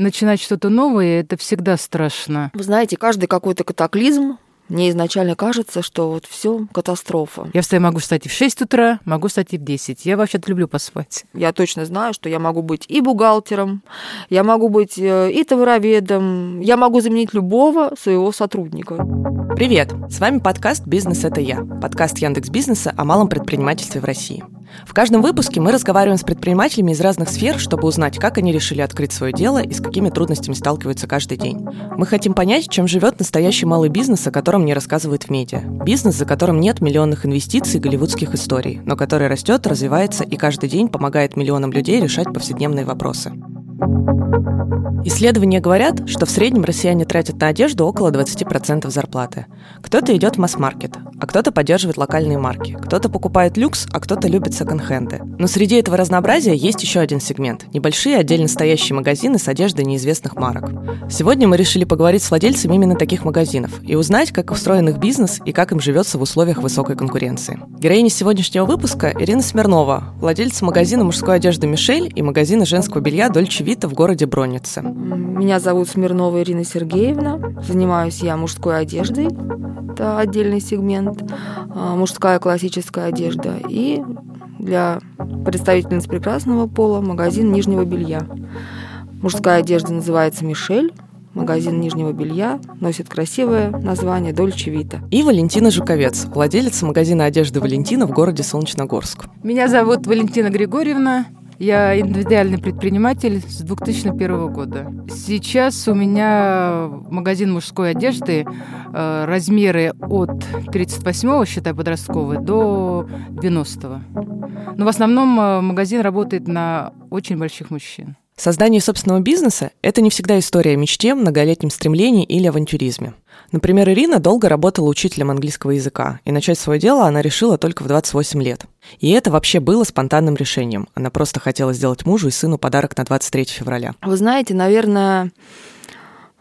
начинать что-то новое, это всегда страшно. Вы знаете, каждый какой-то катаклизм мне изначально кажется, что вот все катастрофа. Я встаю, могу встать и в 6 утра, могу встать и в 10. Я вообще-то люблю поспать. Я точно знаю, что я могу быть и бухгалтером, я могу быть э, и товароведом, я могу заменить любого своего сотрудника. Привет! С вами подкаст «Бизнес – это я». Подкаст Яндекс Бизнеса о малом предпринимательстве в России. В каждом выпуске мы разговариваем с предпринимателями из разных сфер, чтобы узнать, как они решили открыть свое дело и с какими трудностями сталкиваются каждый день. Мы хотим понять, чем живет настоящий малый бизнес, о котором не рассказывают в медиа. Бизнес, за которым нет миллионных инвестиций и голливудских историй, но который растет, развивается и каждый день помогает миллионам людей решать повседневные вопросы. Исследования говорят, что в среднем россияне тратят на одежду около 20% зарплаты. Кто-то идет в масс-маркет, а кто-то поддерживает локальные марки. Кто-то покупает люкс, а кто-то любит секонд-хенды. Но среди этого разнообразия есть еще один сегмент – небольшие отдельно стоящие магазины с одеждой неизвестных марок. Сегодня мы решили поговорить с владельцами именно таких магазинов и узнать, как устроен их бизнес и как им живется в условиях высокой конкуренции. Героиня сегодняшнего выпуска – Ирина Смирнова, владельца магазина мужской одежды «Мишель» и магазина женского белья «Дольче Вита» в городе Броннице. Меня зовут Смирнова Ирина Сергеевна. Занимаюсь я мужской одеждой. Это отдельный сегмент. А, мужская классическая одежда. И для представительниц прекрасного пола магазин нижнего белья. Мужская одежда называется «Мишель». Магазин нижнего белья носит красивое название «Дольче Вита». И Валентина Жуковец, владелец магазина одежды «Валентина» в городе Солнечногорск. Меня зовут Валентина Григорьевна. Я индивидуальный предприниматель с 2001 года. Сейчас у меня магазин мужской одежды, э, размеры от 38-го, считай, подростковый, до 90-го. Но в основном э, магазин работает на очень больших мужчин. Создание собственного бизнеса – это не всегда история о мечте, многолетнем стремлении или авантюризме. Например, Ирина долго работала учителем английского языка, и начать свое дело она решила только в 28 лет. И это вообще было спонтанным решением. Она просто хотела сделать мужу и сыну подарок на 23 февраля. Вы знаете, наверное,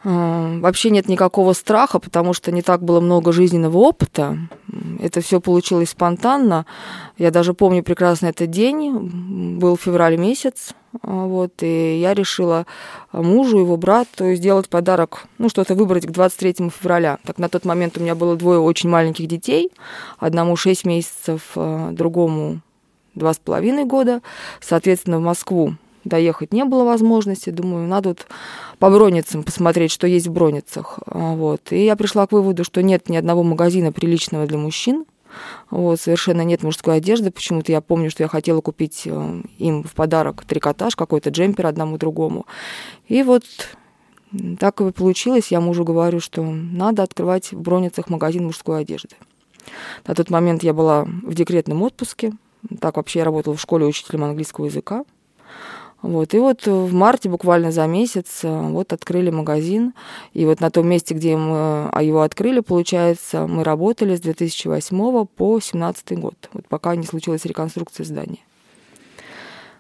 э, вообще нет никакого страха, потому что не так было много жизненного опыта. Это все получилось спонтанно. Я даже помню прекрасно этот день. Был февраль месяц, вот, и я решила мужу, его брату сделать подарок, ну, что-то выбрать к 23 февраля. Так на тот момент у меня было двое очень маленьких детей, одному 6 месяцев, а, другому два с половиной года. Соответственно, в Москву доехать не было возможности. Думаю, надо вот по броницам посмотреть, что есть в броницах. А, вот. И я пришла к выводу, что нет ни одного магазина приличного для мужчин. Вот, совершенно нет мужской одежды. Почему-то я помню, что я хотела купить э, им в подарок трикотаж, какой-то джемпер одному другому. И вот так и получилось. Я мужу говорю, что надо открывать в Броницах магазин мужской одежды. На тот момент я была в декретном отпуске. Так вообще я работала в школе учителем английского языка. Вот. И вот в марте, буквально за месяц, э, вот открыли магазин. И вот на том месте, где мы а его открыли, получается, мы работали с 2008 по 2017 год, вот пока не случилась реконструкция здания.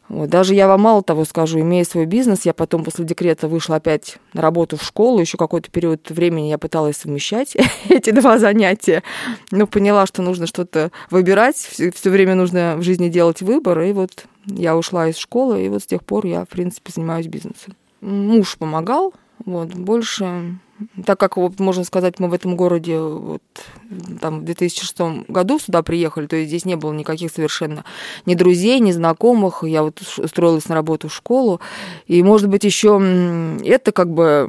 Вот. Даже я вам мало того скажу, имея свой бизнес, я потом после декрета вышла опять на работу в школу, еще какой-то период времени я пыталась совмещать эти два занятия, но поняла, что нужно что-то выбирать, все время нужно в жизни делать выбор, и вот я ушла из школы, и вот с тех пор я, в принципе, занимаюсь бизнесом. Муж помогал, вот, больше так как, вот, можно сказать, мы в этом городе вот, там, в 2006 году сюда приехали, то есть здесь не было никаких совершенно ни друзей, ни знакомых. Я вот устроилась на работу в школу. И, может быть, еще это как бы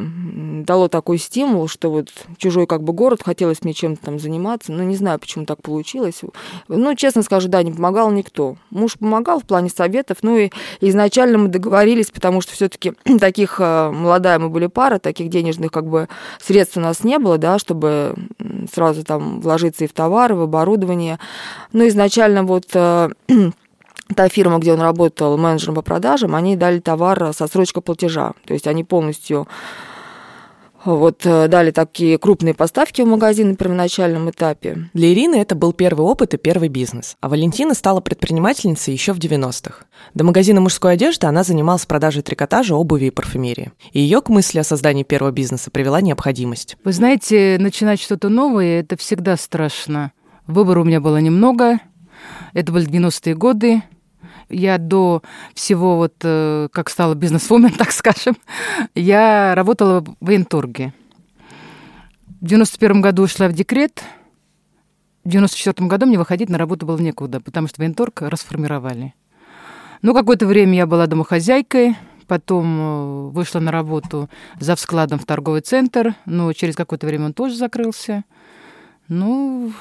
дало такой стимул, что вот чужой как бы город, хотелось мне чем-то там заниматься. Но не знаю, почему так получилось. Ну, честно скажу, да, не помогал никто. Муж помогал в плане советов, ну и изначально мы договорились, потому что все-таки таких э, молодая мы были пара, таких денежных как бы средств у нас не было, да, чтобы сразу там вложиться и в товары, в оборудование. Но изначально вот э, та фирма, где он работал менеджером по продажам, они дали товар со срочкой платежа. То есть они полностью вот э, дали такие крупные поставки в магазин на первоначальном этапе. Для Ирины это был первый опыт и первый бизнес, а Валентина стала предпринимательницей еще в 90-х. До магазина мужской одежды она занималась продажей трикотажа, обуви и парфюмерии. И ее к мысли о создании первого бизнеса привела необходимость. Вы знаете, начинать что-то новое – это всегда страшно. Выбора у меня было немного. Это были 90-е годы. Я до всего, вот э, как стала бизнесвумен, так скажем, я работала в военторге. В 91 году ушла в декрет. В 94 году мне выходить на работу было некуда, потому что военторг расформировали. Ну, какое-то время я была домохозяйкой, потом э, вышла на работу за вскладом в торговый центр, но через какое-то время он тоже закрылся. Ну,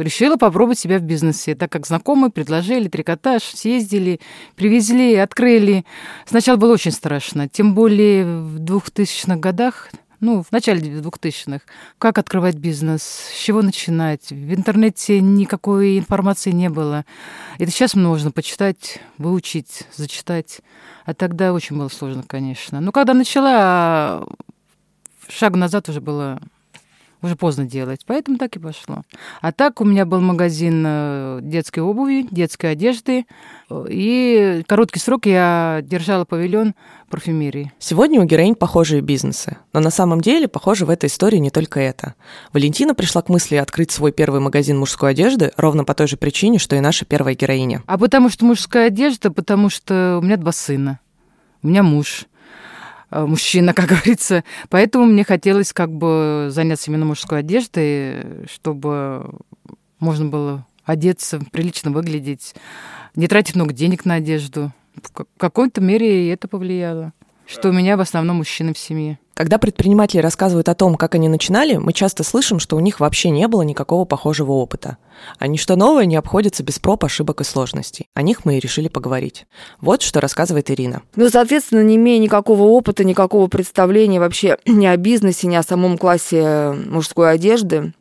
решила попробовать себя в бизнесе, так как знакомые предложили трикотаж, съездили, привезли, открыли. Сначала было очень страшно, тем более в 2000-х годах ну, в начале 2000-х. Как открывать бизнес, с чего начинать. В интернете никакой информации не было. Это сейчас можно почитать, выучить, зачитать. А тогда очень было сложно, конечно. Но когда начала, шаг назад уже было уже поздно делать, поэтому так и пошло. А так у меня был магазин э, детской обуви, детской одежды, и короткий срок я держала павильон парфюмерии. Сегодня у героинь похожие бизнесы, но на самом деле, похоже, в этой истории не только это. Валентина пришла к мысли открыть свой первый магазин мужской одежды ровно по той же причине, что и наша первая героиня. А потому что мужская одежда, потому что у меня два сына, у меня муж – Э, мужчина, как говорится. Поэтому мне хотелось как бы заняться именно мужской одеждой, чтобы можно было одеться, прилично выглядеть, не тратить много денег на одежду. В какой-то мере это повлияло, что у меня в основном мужчины в семье. Когда предприниматели рассказывают о том, как они начинали, мы часто слышим, что у них вообще не было никакого похожего опыта. А ничто новое не обходится без проб, ошибок и сложностей. О них мы и решили поговорить. Вот что рассказывает Ирина. Ну, соответственно, не имея никакого опыта, никакого представления вообще ни о бизнесе, ни о самом классе мужской одежды,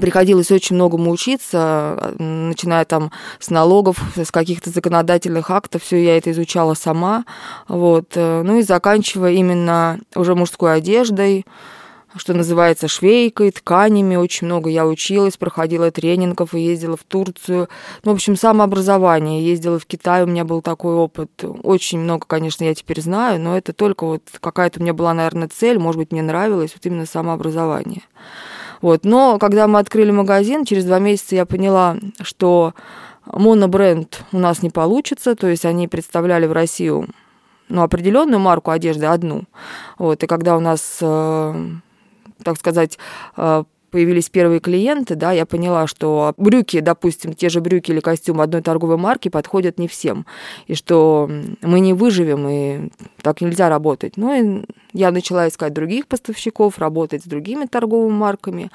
приходилось очень многому учиться, начиная там с налогов, с каких-то законодательных актов, все я это изучала сама, вот, э, ну и заканчивая именно уже мужской одеждой, что называется, швейкой, тканями. Очень много я училась, проходила тренингов и ездила в Турцию. Ну, в общем, самообразование. Ездила в Китай, у меня был такой опыт. Очень много, конечно, я теперь знаю, но это только вот какая-то у меня была, наверное, цель, может быть, мне нравилось вот именно самообразование. Вот. Но когда мы открыли магазин, через два месяца я поняла, что монобренд у нас не получится, то есть они представляли в Россию ну, определенную марку одежды, одну. Вот. И когда у нас, э, так сказать, э, появились первые клиенты, да, я поняла, что брюки, допустим, те же брюки или костюм одной торговой марки подходят не всем, и что мы не выживем, и так нельзя работать. Ну и я начала искать других поставщиков, работать с другими торговыми марками.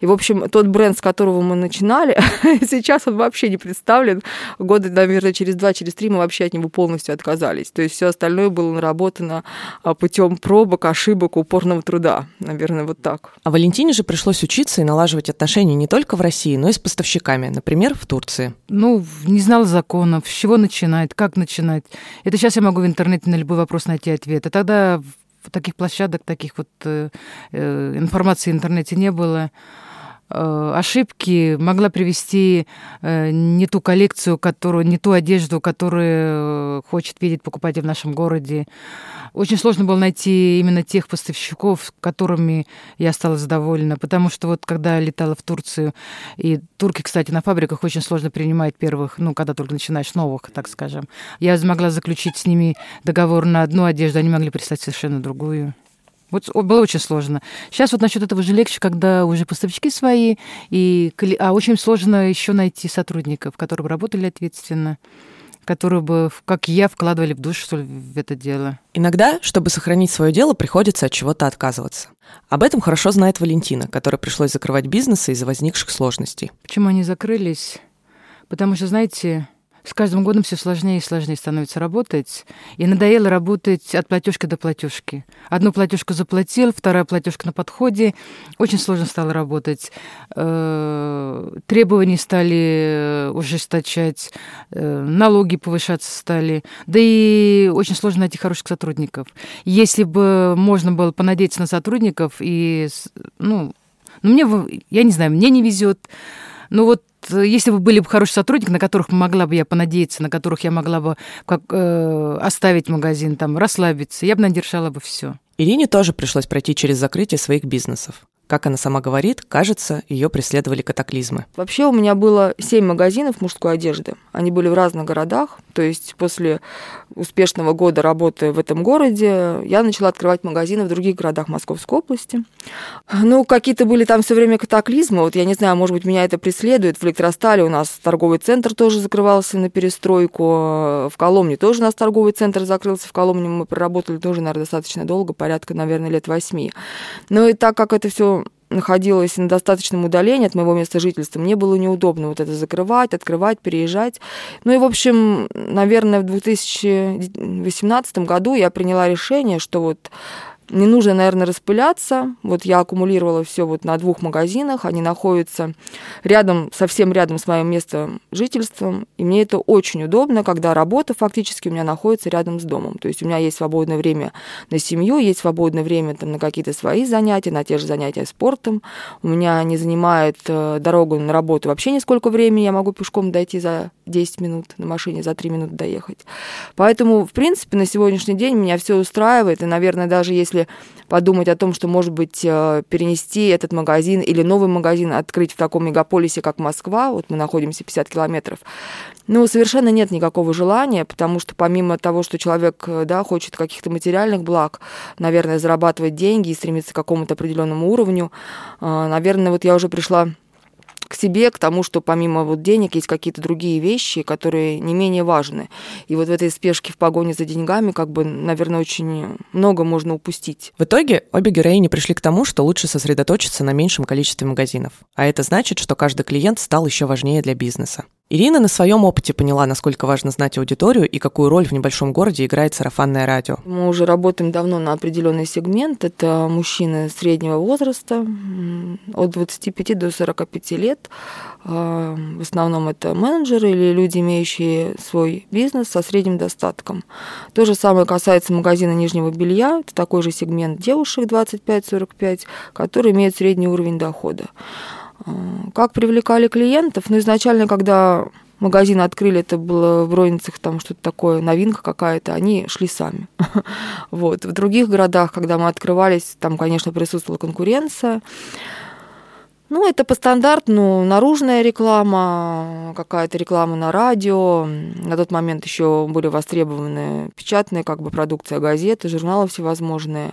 И, в общем, тот бренд, с которого мы начинали, сейчас он вообще не представлен. Года, наверное, через два, через три мы вообще от него полностью отказались. То есть все остальное было наработано а, путем пробок, ошибок, упорного труда. Наверное, вот так. А Валентине же пришлось учиться и налаживать отношения не только в России, но и с поставщиками, например, в Турции. Ну, не знала законов, с чего начинать, как начинать. Это сейчас я могу в интернете на любой вопрос найти ответ. А тогда таких площадок, таких вот э, э, информации в интернете не было. Э, ошибки могла привести э, не ту коллекцию, которую, не ту одежду, которую хочет видеть покупатель в нашем городе. Очень сложно было найти именно тех поставщиков, которыми я стала задоволена, потому что вот когда летала в Турцию, и турки, кстати, на фабриках очень сложно принимать первых, ну, когда только начинаешь новых, так скажем. Я смогла заключить с ними договор на одну одежду, они могли прислать совершенно другую. Вот было очень сложно. Сейчас вот насчет этого же легче, когда уже поставщики свои, и, а очень сложно еще найти сотрудников, которые бы работали ответственно которые бы, как я, вкладывали в душу, что ли, в это дело. Иногда, чтобы сохранить свое дело, приходится от чего-то отказываться. Об этом хорошо знает Валентина, которой пришлось закрывать бизнесы из-за возникших сложностей. Почему они закрылись? Потому что, знаете, с каждым годом все сложнее и сложнее становится работать. И надоело работать от платежки до платежки. Одну платежку заплатил, вторая платежка на подходе. Очень сложно стало работать. Э, требования стали ужесточать, э, налоги повышаться стали. Да и очень сложно найти хороших сотрудников. Если бы можно было понадеяться на сотрудников и, ну, ну мне, я не знаю, мне не везет. Ну вот Э, если бы были бы хорошие сотрудники, на которых могла бы я понадеяться, на которых я могла бы как, э, оставить магазин, там, расслабиться, я бы надержала бы все. Ирине тоже пришлось пройти через закрытие своих бизнесов. Как она сама говорит, кажется, ее преследовали катаклизмы. Вообще у меня было семь магазинов мужской одежды. Они были в разных городах. То есть после успешного года работы в этом городе я начала открывать магазины в других городах Московской области. Ну, какие-то были там все время катаклизмы. Вот я не знаю, может быть, меня это преследует. В Электростале у нас торговый центр тоже закрывался на перестройку. В Коломне тоже у нас торговый центр закрылся. В Коломне мы проработали тоже, наверное, достаточно долго, порядка, наверное, лет восьми. Но и так как это все находилась на достаточном удалении от моего места жительства, мне было неудобно вот это закрывать, открывать, переезжать. Ну и, в общем, наверное, в 2018 году я приняла решение, что вот не нужно, наверное, распыляться. Вот я аккумулировала все вот на двух магазинах. Они находятся рядом, совсем рядом с моим местом жительства. И мне это очень удобно, когда работа фактически у меня находится рядом с домом. То есть у меня есть свободное время на семью, есть свободное время там, на какие-то свои занятия, на те же занятия спортом. У меня не занимает э, дорогу на работу вообще нисколько времени. Я могу пешком дойти за 10 минут, на машине за 3 минуты доехать. Поэтому, в принципе, на сегодняшний день меня все устраивает. И, наверное, даже если если подумать о том, что, может быть, э, перенести этот магазин или новый магазин открыть в таком мегаполисе, как Москва, вот мы находимся 50 километров, ну, совершенно нет никакого желания, потому что помимо того, что человек, э, да, хочет каких-то материальных благ, наверное, зарабатывать деньги и стремиться к какому-то определенному уровню, э, наверное, вот я уже пришла к себе, к тому, что помимо вот денег есть какие-то другие вещи, которые не менее важны. И вот в этой спешке в погоне за деньгами, как бы, наверное, очень много можно упустить. В итоге обе героини пришли к тому, что лучше сосредоточиться на меньшем количестве магазинов. А это значит, что каждый клиент стал еще важнее для бизнеса. Ирина на своем опыте поняла, насколько важно знать аудиторию и какую роль в небольшом городе играет сарафанное радио. Мы уже работаем давно на определенный сегмент. Это мужчины среднего возраста, от 25 до 45 лет. А, в основном это менеджеры или люди, имеющие свой бизнес со средним достатком. То же самое касается магазина нижнего белья. Это такой же сегмент девушек 25-45, которые имеют средний уровень дохода. Как привлекали клиентов? Ну, изначально, когда магазин открыли, это было в розницах там что-то такое, новинка какая-то, они шли сами. вот. В других городах, когда мы открывались, там, конечно, присутствовала конкуренция. Ну, это по стандарту, наружная реклама, какая-то реклама на радио. На тот момент еще были востребованы печатные как бы продукция газеты, журналы всевозможные.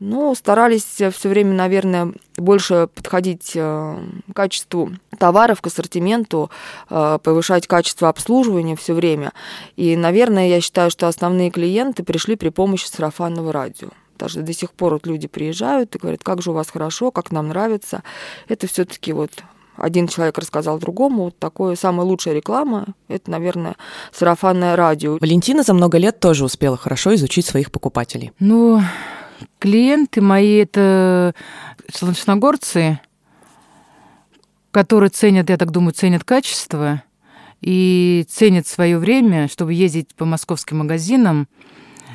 Ну, старались все время, наверное, больше подходить э, к качеству товаров, к ассортименту, э, повышать качество обслуживания все время. И, наверное, я считаю, что основные клиенты пришли при помощи сарафанного радио. Даже до сих пор вот люди приезжают и говорят, как же у вас хорошо, как нам нравится. Это все-таки вот один человек рассказал другому, вот такое самая лучшая реклама, это, наверное, сарафанное радио. Валентина за много лет тоже успела хорошо изучить своих покупателей. Ну, Клиенты мои это солнечногорцы, которые ценят, я так думаю, ценят качество и ценят свое время, чтобы ездить по московским магазинам.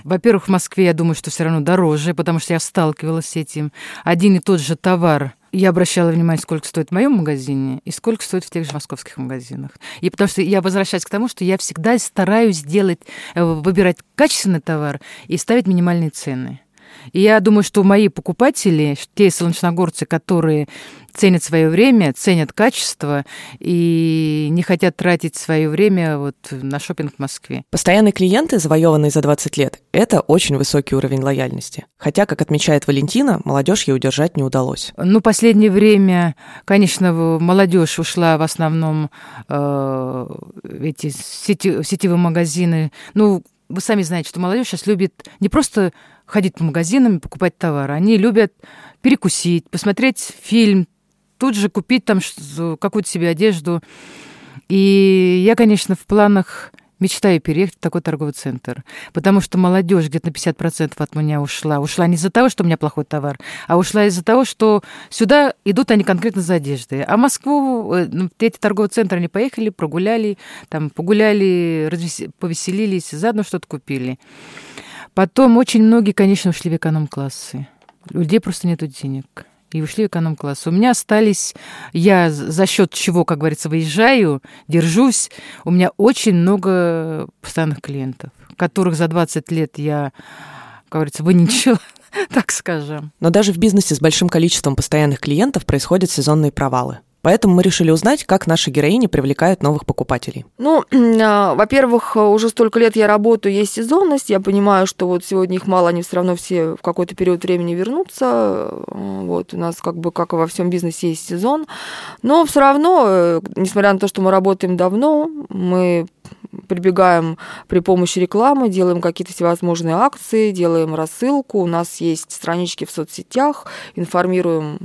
Во-первых, в Москве, я думаю, что все равно дороже, потому что я сталкивалась с этим. Один и тот же товар. Я обращала внимание, сколько стоит в моем магазине и сколько стоит в тех же московских магазинах. И потому что я возвращаюсь к тому, что я всегда стараюсь делать, э, выбирать качественный товар и ставить минимальные цены. И я думаю, что мои покупатели, те солнечногорцы, которые ценят свое время, ценят качество и не хотят тратить свое время вот на шопинг в Москве. Постоянные клиенты, завоеванные за 20 лет, это очень высокий уровень лояльности. Хотя, как отмечает Валентина, молодежь ей удержать не удалось. Ну, последнее время, конечно, молодежь ушла в основном э, эти сети, сетевые магазины. Ну, вы сами знаете, что молодежь сейчас любит не просто ходить по магазинам и покупать товары. Они любят перекусить, посмотреть фильм, тут же купить там какую-то себе одежду. И я, конечно, в планах мечтаю переехать в такой торговый центр, потому что молодежь где-то на 50% от меня ушла. Ушла не из-за того, что у меня плохой товар, а ушла из-за того, что сюда идут они конкретно за одеждой. А Москву, э, ну, эти торговые центры, они поехали, прогуляли, там погуляли, повеселились, заодно что-то купили. Потом очень многие, конечно, ушли в эконом-классы. Людей просто нет денег. И ушли в эконом-класс. У меня остались, я за счет чего, как говорится, выезжаю, держусь. У меня очень много постоянных клиентов, которых за 20 лет я, как говорится, выничила так скажем. Но даже в бизнесе с большим количеством постоянных клиентов происходят сезонные провалы. Поэтому мы решили узнать, как наши героини привлекают новых покупателей. Ну, а, во-первых, уже столько лет я работаю, есть сезонность. Я понимаю, что вот сегодня их мало, они все равно все в какой-то период времени вернутся. Вот у нас как бы, как и во всем бизнесе, есть сезон. Но все равно, э, несмотря на то, что мы работаем давно, мы прибегаем при помощи рекламы, делаем какие-то всевозможные акции, делаем рассылку. У нас есть странички в соцсетях, информируем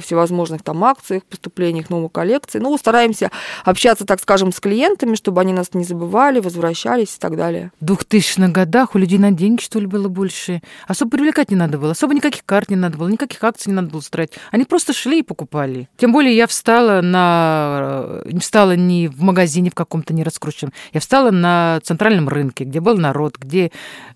всевозможных там акциях, поступлениях новой коллекции. Ну, стараемся общаться, так скажем, с клиентами, чтобы они нас не забывали, возвращались и так далее. В 2000-х годах у людей на деньги, что ли, было больше. Особо привлекать не надо было, особо никаких карт не надо было, никаких акций не надо было строить. Они просто шли и покупали. Тем более я встала на... не встала ни в магазине в каком-то не раскрученном. Я встала на центральном рынке, где был народ, где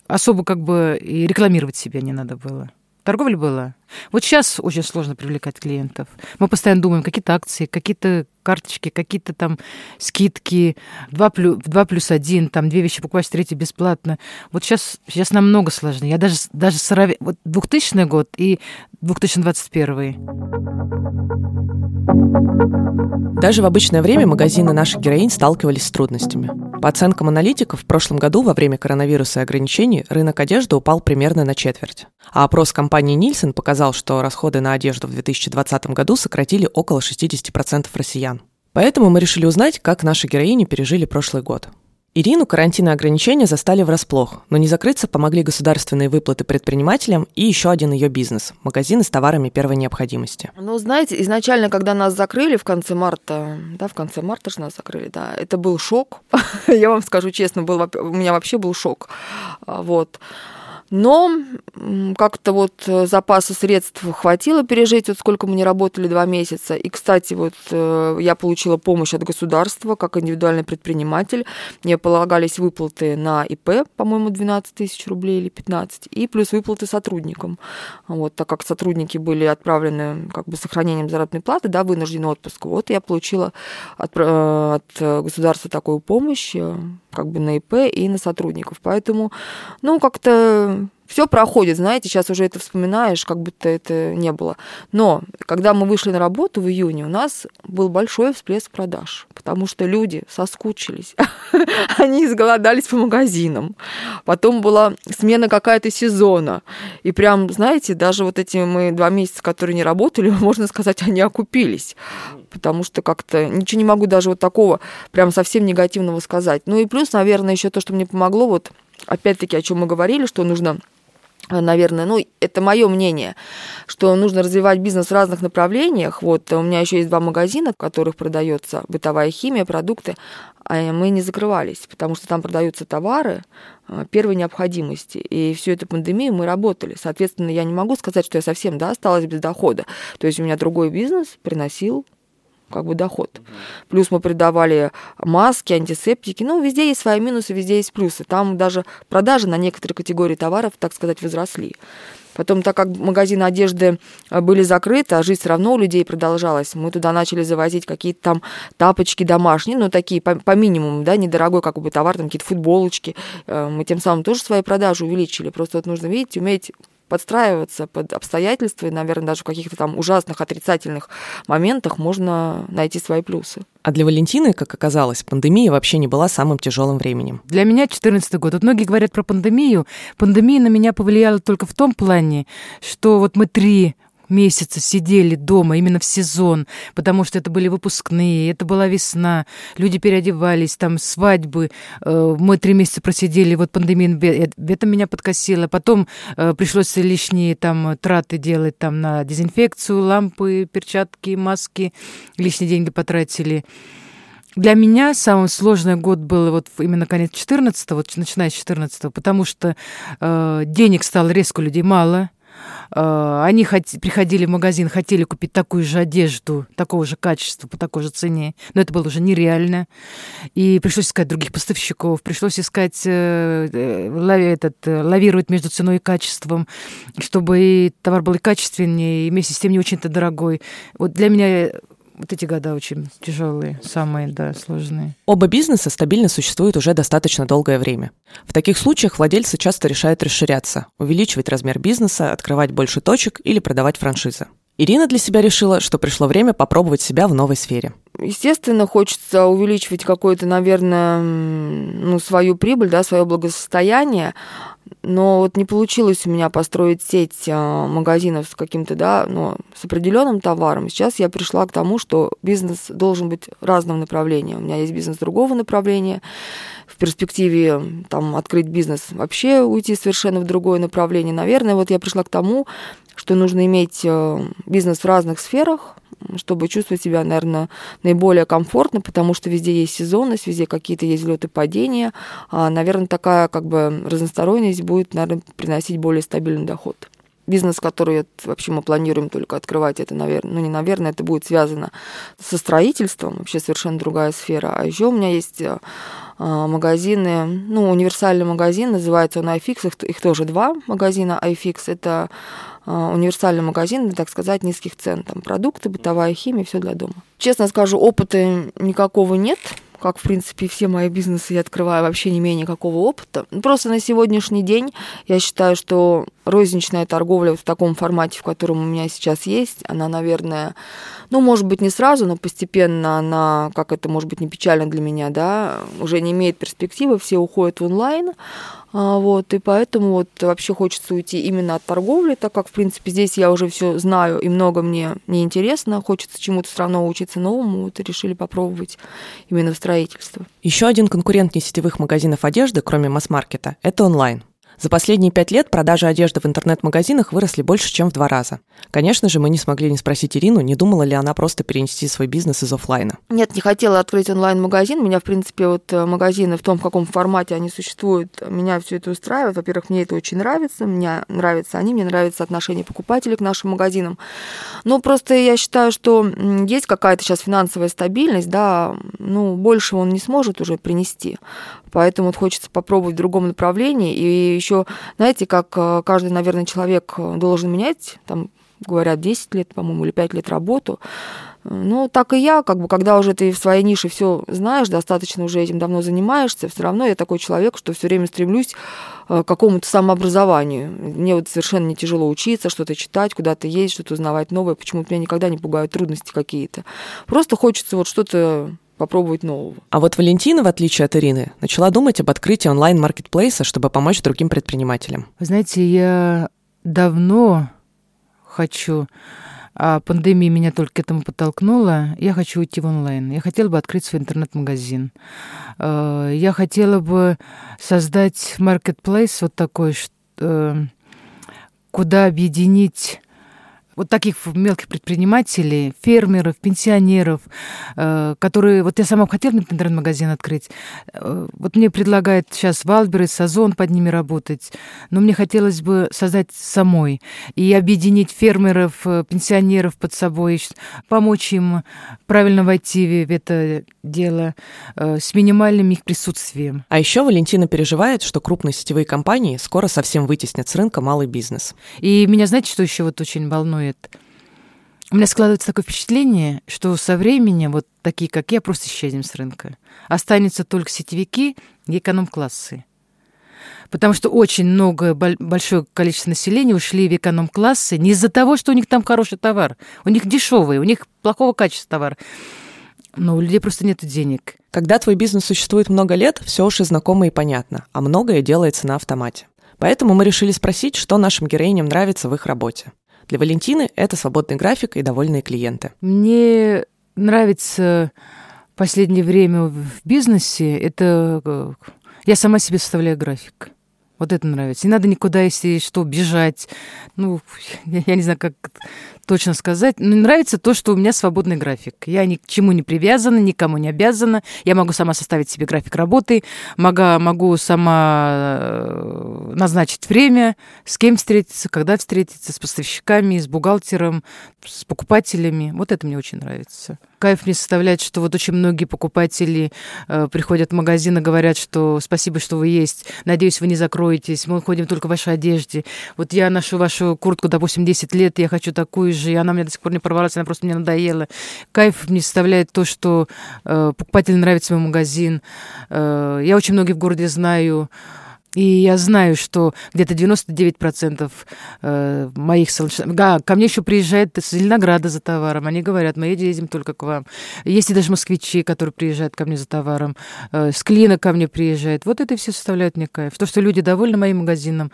особо как бы и рекламировать себя не надо было. Торговля была. Вот сейчас очень сложно привлекать клиентов. Мы постоянно думаем, какие-то акции, какие-то карточки, какие-то там скидки, 2 плюс, 2 плюс 1, там две вещи покупаешь, третье бесплатно. Вот сейчас, сейчас намного сложнее. Я даже, даже сравниваю вот 2000 год и 2021. Даже в обычное время магазины наших героинь сталкивались с трудностями. По оценкам аналитиков, в прошлом году во время коронавируса и ограничений рынок одежды упал примерно на четверть. А опрос компании Нильсон показал, что расходы на одежду в 2020 году сократили около 60% россиян. Поэтому мы решили узнать, как наши героини пережили прошлый год. Ирину карантинные ограничения застали врасплох, но не закрыться помогли государственные выплаты предпринимателям и еще один ее бизнес – магазины с товарами первой необходимости. Ну, знаете, изначально, когда нас закрыли в конце марта, да, в конце марта же нас закрыли, да, это был шок. Я вам скажу честно, был, у меня вообще был шок. А, вот. Но как-то вот э, запаса средств хватило пережить, вот сколько мы не работали два месяца. И, кстати, вот э, я получила помощь от государства как индивидуальный предприниматель. Мне полагались выплаты на ИП, по-моему, 12 тысяч рублей или 15, и плюс выплаты сотрудникам. Вот, так как сотрудники были отправлены как бы сохранением заработной платы, да, вынужденный отпуск. Вот я получила от, э, от государства такую помощь как бы на ИП и на сотрудников. Поэтому, ну, как-то все проходит, знаете, сейчас уже это вспоминаешь, как будто это не было. Но когда мы вышли на работу в июне, у нас был большой всплеск продаж, потому что люди соскучились, они изголодались по магазинам. Потом была смена какая-то сезона. И прям, знаете, даже вот эти мы два месяца, которые не работали, можно сказать, они окупились. Потому что как-то ничего не могу даже вот такого прям совсем негативного сказать. Ну и плюс, наверное, еще то, что мне помогло, вот опять-таки, о чем мы говорили, что нужно наверное, ну, это мое мнение, что нужно развивать бизнес в разных направлениях. Вот у меня еще есть два магазина, в которых продается бытовая химия, продукты, а мы не закрывались, потому что там продаются товары а, первой необходимости. И всю эту пандемию мы работали. Соответственно, я не могу сказать, что я совсем да, осталась без дохода. То есть у меня другой бизнес приносил как бы доход. Плюс мы придавали маски, антисептики. Ну, везде есть свои минусы, везде есть плюсы. Там даже продажи на некоторые категории товаров, так сказать, возросли. Потом, так как магазины одежды э, были закрыты, а жизнь все равно у людей продолжалась, мы туда начали завозить какие-то там тапочки домашние, ну, такие по, по минимуму, да, недорогой как бы товар, там какие-то футболочки. Э, мы тем самым тоже свои продажи увеличили. Просто вот нужно, видеть, уметь подстраиваться под обстоятельства, и, наверное, даже в каких-то там ужасных отрицательных моментах можно найти свои плюсы. А для Валентины, как оказалось, пандемия вообще не была самым тяжелым временем. Для меня 14 год. Вот многие говорят про пандемию. Пандемия на меня повлияла только в том плане, что вот мы три месяца сидели дома именно в сезон, потому что это были выпускные, это была весна, люди переодевались, там свадьбы. Э, мы три месяца просидели, вот пандемия, это меня подкосило. Потом э, пришлось лишние там траты делать там на дезинфекцию, лампы, перчатки, маски, лишние деньги потратили. Для меня самый сложный год был вот именно конец 14 вот начиная с 14 потому что э, денег стало резко людей мало, Э, они приходили в магазин, хотели купить такую же одежду, такого же качества, по такой же цене, но это было уже нереально. И пришлось искать других поставщиков, пришлось искать, э, э, этот, лавировать между ценой и качеством, чтобы и товар был и качественнее, и вместе с тем не очень-то дорогой. Вот для меня вот эти года очень тяжелые, самые, да, сложные. Оба бизнеса стабильно существуют уже достаточно долгое время. В таких случаях владельцы часто решают расширяться, увеличивать размер бизнеса, открывать больше точек или продавать франшизы. Ирина для себя решила, что пришло время попробовать себя в новой сфере. Естественно, хочется увеличивать какое-то, наверное, ну, свою прибыль, да, свое благосостояние, но вот не получилось у меня построить сеть а, магазинов с каким-то, да, ну, с определенным товаром. Сейчас я пришла к тому, что бизнес должен быть разного направления. У меня есть бизнес другого направления. В перспективе там открыть бизнес вообще уйти совершенно в другое направление. Наверное, вот я пришла к тому, что нужно иметь э, бизнес в разных сферах, чтобы чувствовать себя, наверное, наиболее комфортно, потому что везде есть сезонность, везде какие-то есть взлеты падения. А, наверное, такая как бы разносторонность будет, наверное, приносить более стабильный доход. Бизнес, который вообще мы планируем только открывать, это, наверное, ну не наверное, это будет связано со строительством, вообще совершенно другая сфера. А еще у меня есть э, магазины, ну, универсальный магазин, называется он iFix, их, их тоже два магазина iFix. Это а, универсальный магазин, так сказать, низких цен. Там продукты, бытовая химия, все для дома. Честно скажу, опыта никакого нет как, в принципе, все мои бизнесы я открываю, вообще не имея никакого опыта. Просто на сегодняшний день я считаю, что розничная торговля в таком формате, в котором у меня сейчас есть, она, наверное, ну, может быть, не сразу, но постепенно она, как это может быть не печально для меня, да, уже не имеет перспективы, все уходят в онлайн, а, вот, и поэтому вот вообще хочется уйти именно от торговли, так как, в принципе, здесь я уже все знаю и много мне неинтересно, хочется чему-то все равно учиться новому, вот решили попробовать именно в строительство. Еще один конкурент несетевых магазинов одежды, кроме масс-маркета, это онлайн. За последние пять лет продажи одежды в интернет-магазинах выросли больше, чем в два раза. Конечно же, мы не смогли не спросить Ирину, не думала ли она просто перенести свой бизнес из офлайна. Нет, не хотела открыть онлайн-магазин. Меня, в принципе, вот э, магазины в том, в каком формате они существуют, меня все это устраивает. Во-первых, мне это очень нравится, мне нравятся они, мне нравится отношение покупателей к нашим магазинам. Но просто я считаю, что есть какая-то сейчас финансовая стабильность, да, ну, больше он не сможет уже принести. Поэтому вот хочется попробовать в другом направлении. И знаете, как э, каждый, наверное, человек э, должен менять, там, говорят, 10 лет, по-моему, или 5 лет работу. Ну, так и я, как бы, когда уже ты в своей нише все знаешь, достаточно уже этим давно занимаешься, все равно я такой человек, что все время стремлюсь э, к какому-то самообразованию. Мне вот совершенно не тяжело учиться, что-то читать, куда-то ездить, что-то узнавать новое. Почему-то меня никогда не пугают трудности какие-то. Просто хочется вот что-то попробовать нового. А вот Валентина, в отличие от Ирины, начала думать об открытии онлайн-маркетплейса, чтобы помочь другим предпринимателям. Вы знаете, я давно хочу, а пандемия меня только к этому подтолкнула, я хочу уйти в онлайн. Я хотела бы открыть свой интернет-магазин. Э, я хотела бы создать маркетплейс вот такой, э, куда объединить вот таких мелких предпринимателей, фермеров, пенсионеров, э, которые... Вот я сама хотела интернет-магазин открыть. Э, вот мне предлагают сейчас Валбер и Сазон под ними работать, но мне хотелось бы создать самой и объединить фермеров, э, пенсионеров под собой, помочь им правильно войти в это дело с минимальным их присутствием. А еще Валентина переживает, что крупные сетевые компании скоро совсем вытеснят с рынка малый бизнес. И меня, знаете, что еще вот очень волнует? У меня складывается такое впечатление, что со временем вот такие, как я, просто исчезнем с рынка. Останутся только сетевики и эконом-классы. Потому что очень много, большое количество населения ушли в эконом-классы не из-за того, что у них там хороший товар. У них дешевый, у них плохого качества товар. Но у людей просто нет денег. Когда твой бизнес существует много лет, все уж и знакомо и понятно, а многое делается на автомате. Поэтому мы решили спросить, что нашим героиням нравится в их работе. Для Валентины это свободный график и довольные клиенты. Мне нравится в последнее время в бизнесе, это э, я сама себе составляю график. Вот это нравится. Не надо никуда, если что, бежать. Ну, я, я не знаю, как точно сказать. Но нравится то, что у меня свободный график. Я ни к чему не привязана, никому не обязана. Я могу сама составить себе график работы, могу, могу сама э, назначить время, с кем встретиться, когда встретиться, с поставщиками, с бухгалтером, с покупателями. Вот это мне очень нравится. Кайф мне составляет, что вот очень многие покупатели э, приходят в магазин и говорят, что спасибо, что вы есть. Надеюсь, вы не закроетесь. Мы ходим только в вашей одежде. Вот я ношу вашу куртку, допустим, 10 лет, я хочу такую же, и она мне до сих пор не порвалась, она просто мне надоела. Кайф мне составляет то, что э, покупателю нравится мой магазин. Э, я очень многих в городе знаю. И я знаю, что где-то 99% э, моих солнечных... Да, ко мне еще приезжают из Зеленограда за товаром. Они говорят, мы едем только к вам. Есть и даже москвичи, которые приезжают ко мне за товаром. Э, с Клина ко мне приезжают. Вот это все составляет мне кайф. То, что люди довольны моим магазином.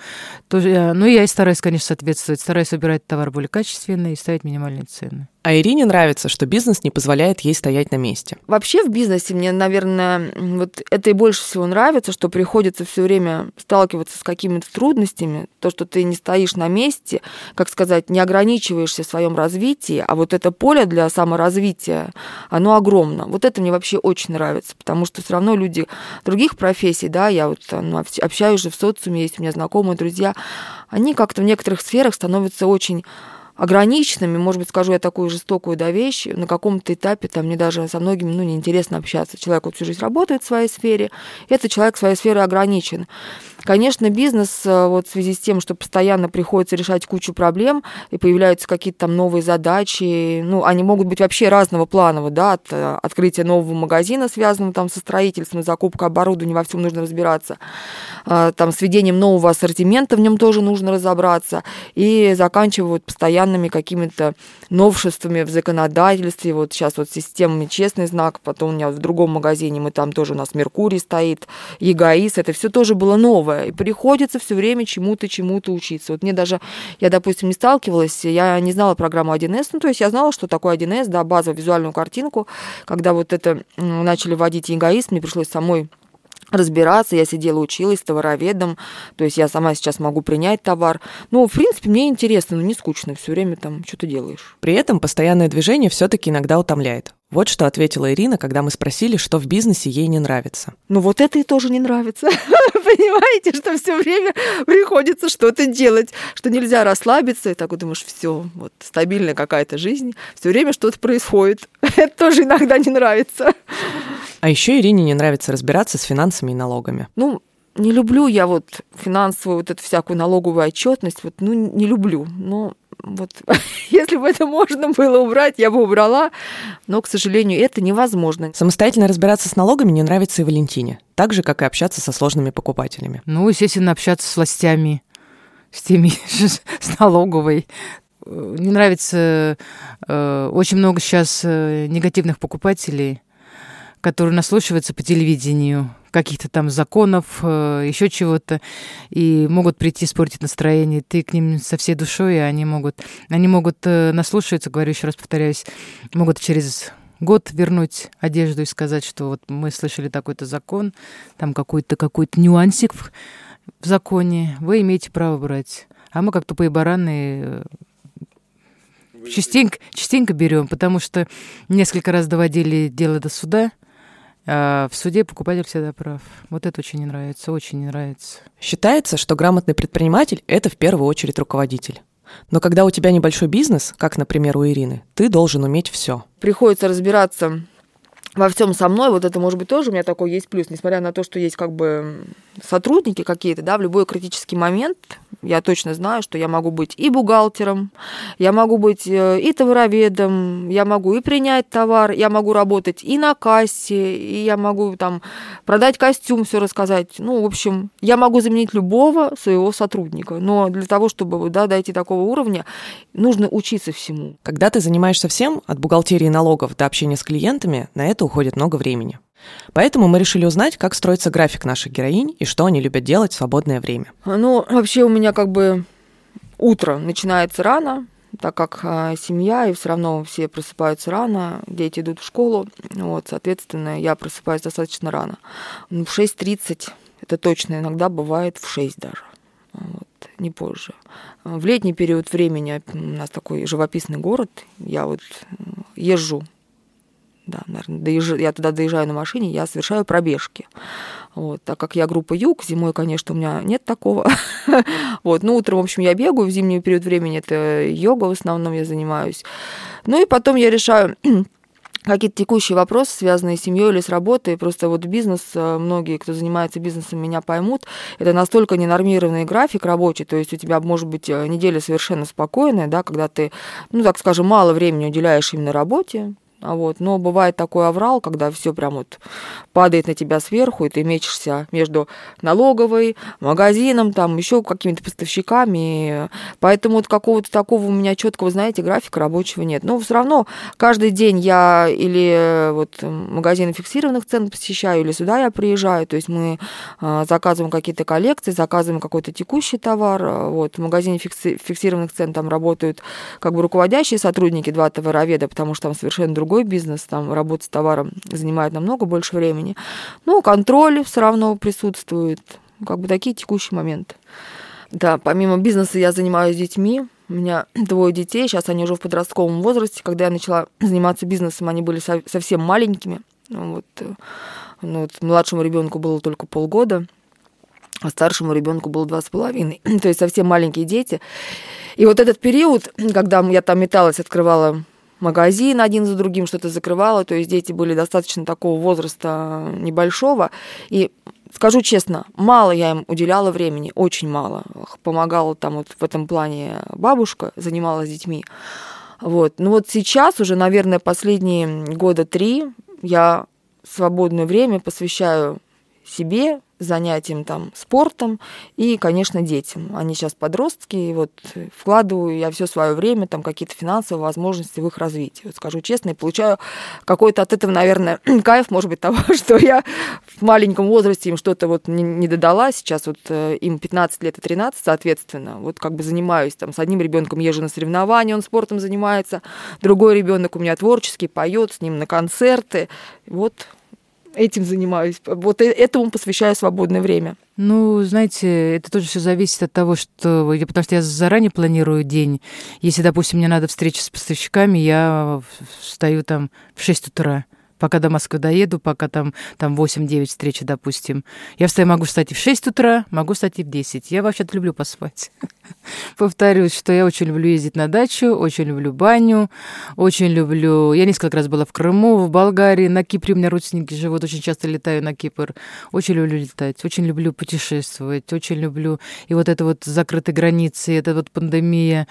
Тоже, ну, я и стараюсь, конечно, соответствовать. Стараюсь выбирать товар более качественный и ставить минимальные цены. А Ирине нравится, что бизнес не позволяет ей стоять на месте. Вообще в бизнесе мне, наверное, вот это и больше всего нравится, что приходится все время сталкиваться с какими-то трудностями, то, что ты не стоишь на месте, как сказать, не ограничиваешься в своем развитии, а вот это поле для саморазвития, оно огромно. Вот это мне вообще очень нравится, потому что все равно люди других профессий, да, я вот ну, общаюсь же в социуме, есть у меня знакомые, друзья, они как-то в некоторых сферах становятся очень ограниченными, может быть, скажу я такую жестокую да, вещь, на каком-то этапе там мне даже со многими ну, неинтересно общаться. Человек вот всю жизнь работает в своей сфере, этот человек в своей сфере ограничен. Конечно, бизнес э, вот в связи с тем, что постоянно приходится решать кучу проблем, и появляются какие-то там новые задачи, ну, они могут быть вообще разного плана, да, от э, открытия нового магазина, связанного там со строительством, закупкой оборудования, во всем нужно разбираться, э, там, с введением нового ассортимента в нем тоже нужно разобраться, и заканчивают постоянными какими-то новшествами в законодательстве, вот сейчас вот системами честный знак, потом у меня в другом магазине мы там тоже у нас Меркурий стоит, ЕГАИС, это все тоже было новое, новое, и приходится все время чему-то, чему-то учиться. Вот мне даже, я, допустим, не сталкивалась, я не знала программу 1С, ну, то есть я знала, что такое 1С, да, базовую визуальную картинку. Когда вот это начали вводить эгоист, мне пришлось самой разбираться, я сидела, училась товароведом, то есть я сама сейчас могу принять товар. Ну, в принципе, мне интересно, но не скучно, все время там что-то делаешь. При этом постоянное движение все-таки иногда утомляет. Вот что ответила Ирина, когда мы спросили, что в бизнесе ей не нравится. Ну вот это и тоже не нравится. Понимаете, что все время приходится что-то делать, что нельзя расслабиться, и так вот думаешь, все, вот стабильная какая-то жизнь, все время что-то происходит. Это тоже иногда не нравится. А еще Ирине не нравится разбираться с финансами и налогами. Ну, не люблю я вот финансовую вот эту всякую налоговую отчетность, вот, ну, не люблю. Но вот если бы это можно было убрать, я бы убрала, но, к сожалению, это невозможно. Самостоятельно разбираться с налогами не нравится и Валентине, так же, как и общаться со сложными покупателями. Ну, естественно, общаться с властями, с теми, с налоговой. Не нравится э, очень много сейчас э, негативных покупателей, которые наслушиваются по телевидению, каких-то там законов, э, еще чего-то, и могут прийти испортить настроение. Ты к ним со всей душой, и они могут, они могут э, наслушаться, говорю еще раз, повторяюсь, могут через год вернуть одежду и сказать, что вот мы слышали такой-то закон, там какой-то какой-то нюансик в, в законе, вы имеете право брать. А мы как тупые бараны э, частенько, частенько берем, потому что несколько раз доводили дело до суда, в суде покупатель всегда прав. Вот это очень не нравится, очень не нравится. Считается, что грамотный предприниматель – это в первую очередь руководитель. Но когда у тебя небольшой бизнес, как, например, у Ирины, ты должен уметь все. Приходится разбираться во всем со мной, вот это может быть тоже у меня такой есть плюс, несмотря на то, что есть как бы сотрудники какие-то, да, в любой критический момент я точно знаю, что я могу быть и бухгалтером, я могу быть э, и товароведом, я могу и принять товар, я могу работать и на кассе, и я могу там продать костюм, все рассказать. Ну, в общем, я могу заменить любого своего сотрудника. Но для того, чтобы да, дойти такого уровня, нужно учиться всему. Когда ты занимаешься всем, от бухгалтерии налогов до общения с клиентами, на это уходит много времени. Поэтому мы решили узнать, как строится график наших героинь и что они любят делать в свободное время. Ну, вообще у меня как бы утро начинается рано, так как а, семья, и все равно все просыпаются рано, дети идут в школу, вот, соответственно, я просыпаюсь достаточно рано. Ну, в 6.30 это точно, иногда бывает в 6 даже, вот, не позже. В летний период времени у нас такой живописный город, я вот езжу да, наверное, доезж... я туда доезжаю на машине, я совершаю пробежки. Вот, так как я группа юг, зимой, конечно, у меня нет такого. вот, ну, утром, в общем, я бегаю, в зимний период времени это йога в основном я занимаюсь. Ну и потом я решаю какие-то текущие вопросы, связанные с семьей или с работой. Просто вот бизнес, э, многие, кто занимается бизнесом, меня поймут. Это настолько ненормированный график рабочий, то есть у тебя может быть э, неделя совершенно спокойная, да, когда ты, ну, так скажем, мало времени уделяешь именно работе, вот. Но бывает такой аврал, когда все прям вот падает на тебя сверху, и ты мечешься между налоговой, магазином, там еще какими-то поставщиками. Поэтому вот какого-то такого у меня четкого, знаете, графика рабочего нет. Но все равно каждый день я или вот магазины фиксированных цен посещаю, или сюда я приезжаю. То есть мы а, заказываем какие-то коллекции, заказываем какой-то текущий товар. Вот в магазине фиксированных цен там работают как бы руководящие сотрудники, два товароведа, потому что там совершенно другой другой бизнес, там работа с товаром занимает намного больше времени. Но контроль все равно присутствует, как бы такие текущие моменты. Да, помимо бизнеса я занимаюсь детьми. У меня двое детей, сейчас они уже в подростковом возрасте. Когда я начала заниматься бизнесом, они были совсем маленькими. Вот, э, ну, вот младшему ребенку было только полгода, а старшему ребенку было два с половиной. То есть совсем маленькие дети. И вот этот период, когда я там металась, открывала магазин один за другим что-то закрывала, то есть дети были достаточно такого возраста небольшого, и скажу честно, мало я им уделяла времени, очень мало. Помогала там вот в этом плане бабушка, занималась детьми. Вот. Ну вот сейчас уже, наверное, последние года три я свободное время посвящаю себе, занятиям там спортом и, конечно, детям. Они сейчас подростки, и вот вкладываю я все свое время, там какие-то финансовые возможности в их развитие. Вот скажу честно, и получаю какой-то от этого, наверное, кайф, может быть, того, что я в маленьком возрасте им что-то вот не, не додала. Сейчас вот э, им 15 лет и 13, соответственно, вот как бы занимаюсь там с одним ребенком езжу на соревнования, он спортом занимается, другой ребенок у меня творческий, поет с ним на концерты. Вот этим занимаюсь. Вот э, этому посвящаю свободное время. Ну, знаете, это тоже все зависит от того, что... Потому что я заранее планирую день. Если, допустим, мне надо встреча с поставщиками, я встаю там в 6 утра пока до Москвы доеду, пока там, там 8-9 встречи, допустим. Я встаю, могу встать и в 6 утра, могу встать и в 10. Я вообще-то люблю поспать. Повторюсь, что я очень люблю ездить на дачу, очень люблю баню, очень люблю... Я несколько раз была в Крыму, в Болгарии, на Кипре у меня родственники живут, очень часто летаю на Кипр. Очень люблю летать, очень люблю путешествовать, очень люблю... И вот это вот закрытые границы, эта вот пандемия.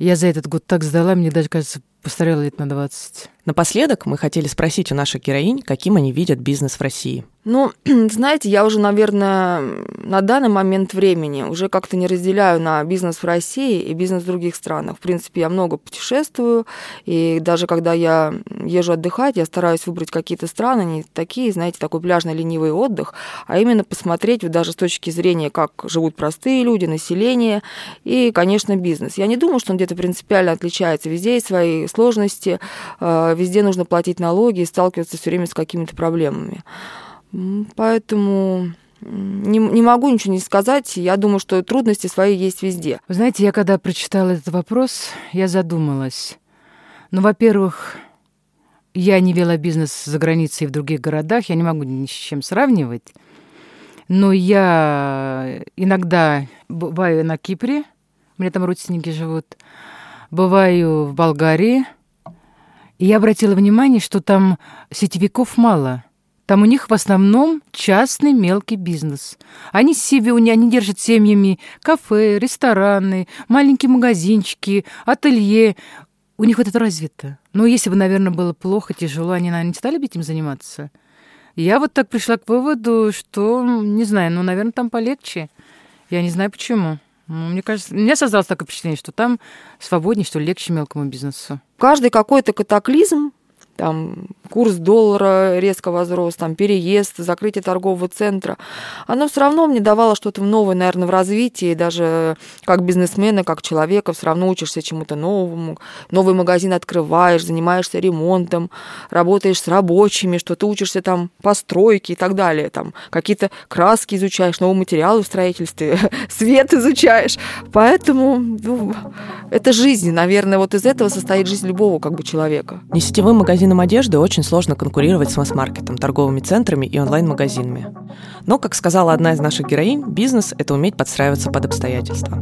Я за этот год так сдала, мне даже кажется, постарела лет на 20. Напоследок мы хотели спросить у наших героинь, каким они видят бизнес в России. Ну, знаете, я уже, наверное, на данный момент времени уже как-то не разделяю на бизнес в России и бизнес в других странах. В принципе, я много путешествую, и даже когда я езжу отдыхать, я стараюсь выбрать какие-то страны, не такие, знаете, такой пляжный ленивый отдых, а именно посмотреть вот даже с точки зрения, как живут простые люди, население и, конечно, бизнес. Я не думаю, что он где-то принципиально отличается. Везде есть свои сложности, э, везде нужно платить налоги и сталкиваться все время с какими-то проблемами. Поэтому не, не могу ничего не сказать. Я думаю, что трудности свои есть везде. Вы знаете, я когда прочитала этот вопрос, я задумалась. Ну, во-первых, я не вела бизнес за границей в других городах, я не могу ни с чем сравнивать. Но я иногда бываю на Кипре, у меня там родственники живут, бываю в Болгарии, и я обратила внимание, что там сетевиков мало – там у них в основном частный мелкий бизнес. Они себе, они держат семьями кафе, рестораны, маленькие магазинчики, ателье. У них вот это развито. Но если бы, наверное, было плохо, тяжело, они, наверное, не стали бы этим заниматься. Я вот так пришла к выводу, что, не знаю, ну, наверное, там полегче. Я не знаю почему. Ну, мне кажется, у меня создалось такое впечатление, что там свободнее, что легче мелкому бизнесу. Каждый какой-то катаклизм там курс доллара резко возрос, там переезд, закрытие торгового центра, оно все равно мне давало что-то новое, наверное, в развитии, даже как бизнесмена, как человека, все равно учишься чему-то новому, новый магазин открываешь, занимаешься ремонтом, работаешь с рабочими, что ты учишься там постройке и так далее, там какие-то краски изучаешь, новые материалы в строительстве, свет изучаешь, поэтому ну, это жизнь, наверное, вот из этого состоит жизнь любого как бы человека. Не сетевой магазин магазинам одежды очень сложно конкурировать с масс-маркетом, торговыми центрами и онлайн-магазинами. Но, как сказала одна из наших героинь, бизнес – это уметь подстраиваться под обстоятельства.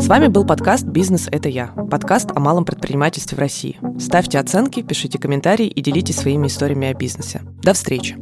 С вами был подкаст «Бизнес – это я». Подкаст о малом предпринимательстве в России. Ставьте оценки, пишите комментарии и делитесь своими историями о бизнесе. До встречи!